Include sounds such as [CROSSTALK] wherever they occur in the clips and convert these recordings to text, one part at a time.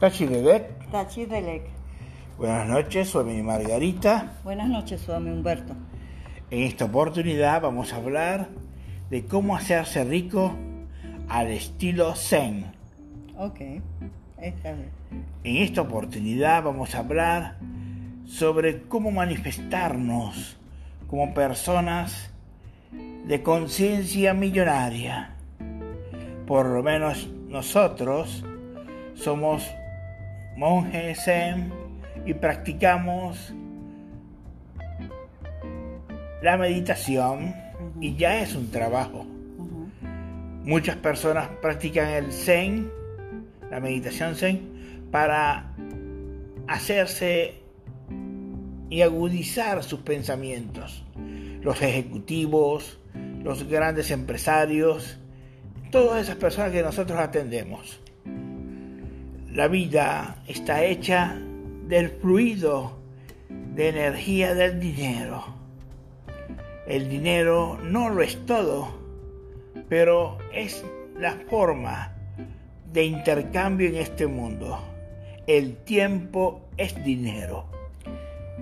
Tachidelec. Tachidelec. Buenas noches, soy Margarita. Buenas noches, soy Humberto. En esta oportunidad vamos a hablar de cómo hacerse rico al estilo Zen. Ok, esta vez. En esta oportunidad vamos a hablar sobre cómo manifestarnos como personas de conciencia millonaria. Por lo menos nosotros somos monjes Zen y practicamos la meditación y ya es un trabajo. Muchas personas practican el Zen, la meditación Zen, para hacerse y agudizar sus pensamientos. Los ejecutivos, los grandes empresarios, todas esas personas que nosotros atendemos. La vida está hecha del fluido de energía del dinero. El dinero no lo es todo, pero es la forma de intercambio en este mundo. El tiempo es dinero.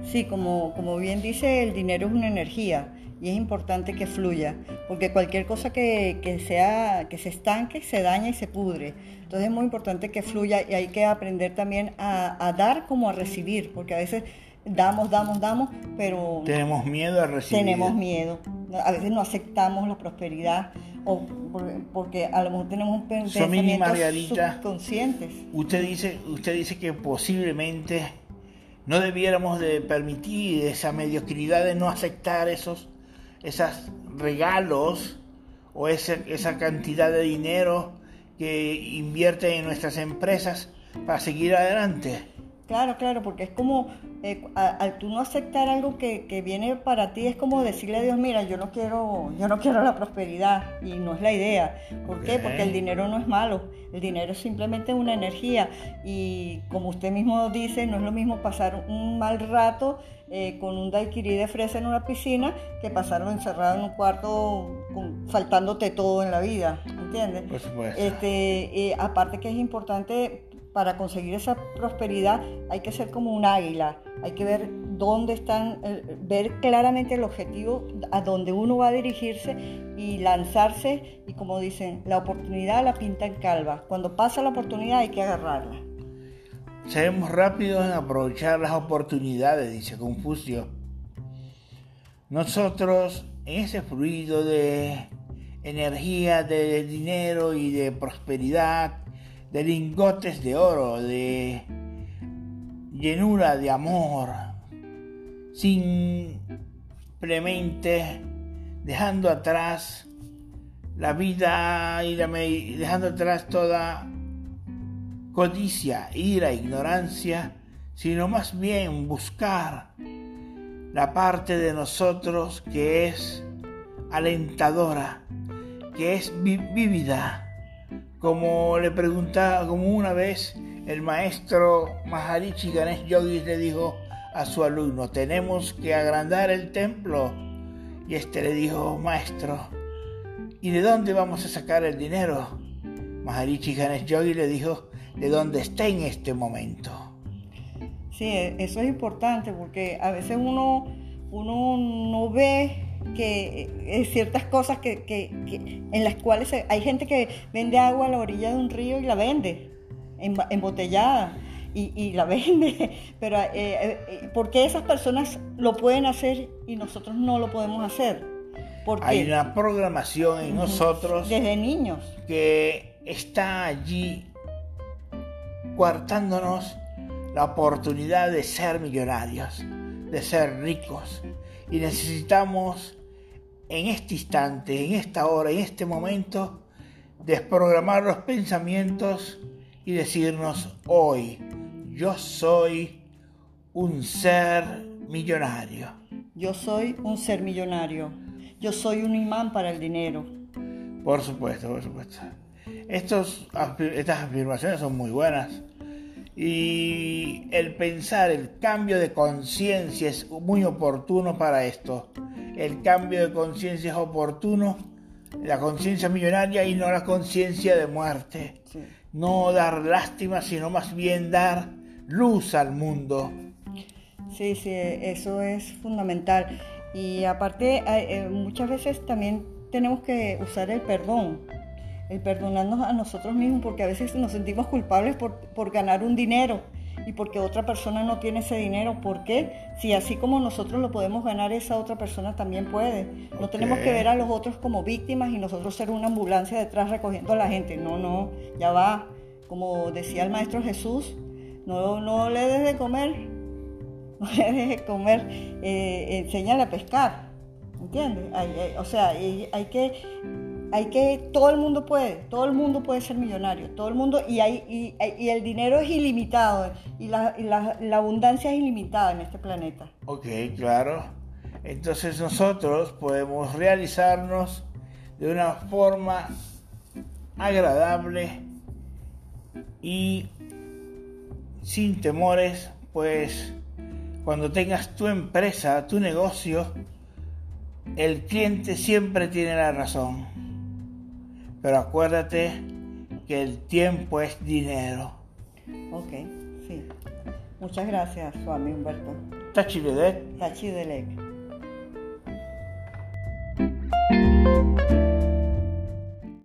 Sí, como, como bien dice, el dinero es una energía y es importante que fluya, porque cualquier cosa que, sea, que se estanque se daña y se pudre. Entonces es muy importante que fluya y hay que aprender también a, dar como a recibir, porque a veces damos, damos, damos, pero... Tenemos miedo a recibir. Tenemos miedo. A veces no aceptamos la prosperidad o porque a lo mejor tenemos un pensamiento subconscientes. Usted dice, usted dice que posiblemente no debiéramos de permitir esa mediocridad de no aceptar esos esos regalos o esa cantidad de dinero que invierten en nuestras empresas para seguir adelante. Claro, claro, porque es como, eh, al tú no aceptar algo que, que, viene para ti, es como decirle a Dios, mira, yo no quiero, yo no quiero la prosperidad, y no es la idea. ¿Por qué? Porque el dinero no es malo, el dinero es simplemente una energía, y como usted mismo dice, no es lo mismo pasar un mal rato eh, con un daiquiri de fresa en una piscina que pasarlo encerrado en un cuarto faltándote todo en la vida, ¿entiendes? Por supuesto. Este, eh, aparte que es importante para conseguir esa prosperidad hay que ser como un águila, hay que ver dónde están, eh, ver claramente el objetivo, a dónde uno va a dirigirse y lanzarse y como dicen, la oportunidad la pinta en calva. Cuando pasa la oportunidad hay que agarrarla. Seremos rápidos en aprovechar las oportunidades, dice Confucio. Nosotros, en ese fluido de energía, de dinero y de prosperidad, de lingotes de oro, de llenura de amor, simplemente dejando atrás la vida y dejando atrás toda codicia, ira, ignorancia, sino más bien buscar la parte de nosotros que es alentadora, que es vívida como le preguntaba, como una vez el maestro Maharishi Ganesh Yogi le dijo a su alumno, tenemos que agrandar el templo. Y este le dijo, maestro, ¿y de dónde vamos a sacar el dinero? Maharishi Ganesh Yogi le dijo, de dónde está en este momento. Sí, eso es importante porque a veces uno, uno no ve que eh, ciertas cosas que, en las cuales hay gente que vende agua a la orilla de un río y la vende embotellada y, la [LAUGHS] vende, pero eh, eh, ¿por qué esas personas lo pueden hacer y nosotros no lo podemos hacer? Porque hay una programación en nosotros desde niños. que está allí coartándonos la oportunidad de ser millonarios, de ser ricos. Y necesitamos en este instante, en esta hora, en este momento, desprogramar los pensamientos y decirnos hoy, yo soy un ser millonario. Yo soy un ser millonario. Yo soy un imán para el dinero. Por supuesto, por supuesto. Estos, estas afirmaciones son muy buenas. Y el pensar, el cambio de conciencia es muy oportuno para esto. El cambio de conciencia es oportuno la conciencia millonaria y no la conciencia de muerte. No dar lástima, sino más bien dar luz al mundo. Sí, sí, eso es fundamental. Y aparte, eh, muchas veces también tenemos que usar el perdón, el perdonarnos a nosotros mismos, porque a veces nos sentimos culpables por, por ganar un dinero y porque otra persona no tiene ese dinero. ¿Por qué? Si así como nosotros lo podemos ganar, esa otra persona también puede. No tenemos que ver a los otros como víctimas y nosotros ser una ambulancia detrás recogiendo a la gente. No, no, ya va. Como decía el Maestro Jesús, no, no le des de comer, [LAUGHS] no le des de comer, eh, enséñale a pescar. ¿Entiendes? o sea, hay que hay que, todo el mundo puede, todo el mundo puede ser millonario, todo el mundo, y, hay, y, el dinero es ilimitado, y, la, la, abundancia es ilimitada en este planeta. Ok, claro. Entonces nosotros podemos realizarnos de una forma agradable y sin temores, pues cuando tengas tu empresa, tu negocio, el cliente siempre tiene la razón. Pero acuérdate que el tiempo es dinero. Ok, sí. Muchas gracias, Swami Humberto. Tachi Tachi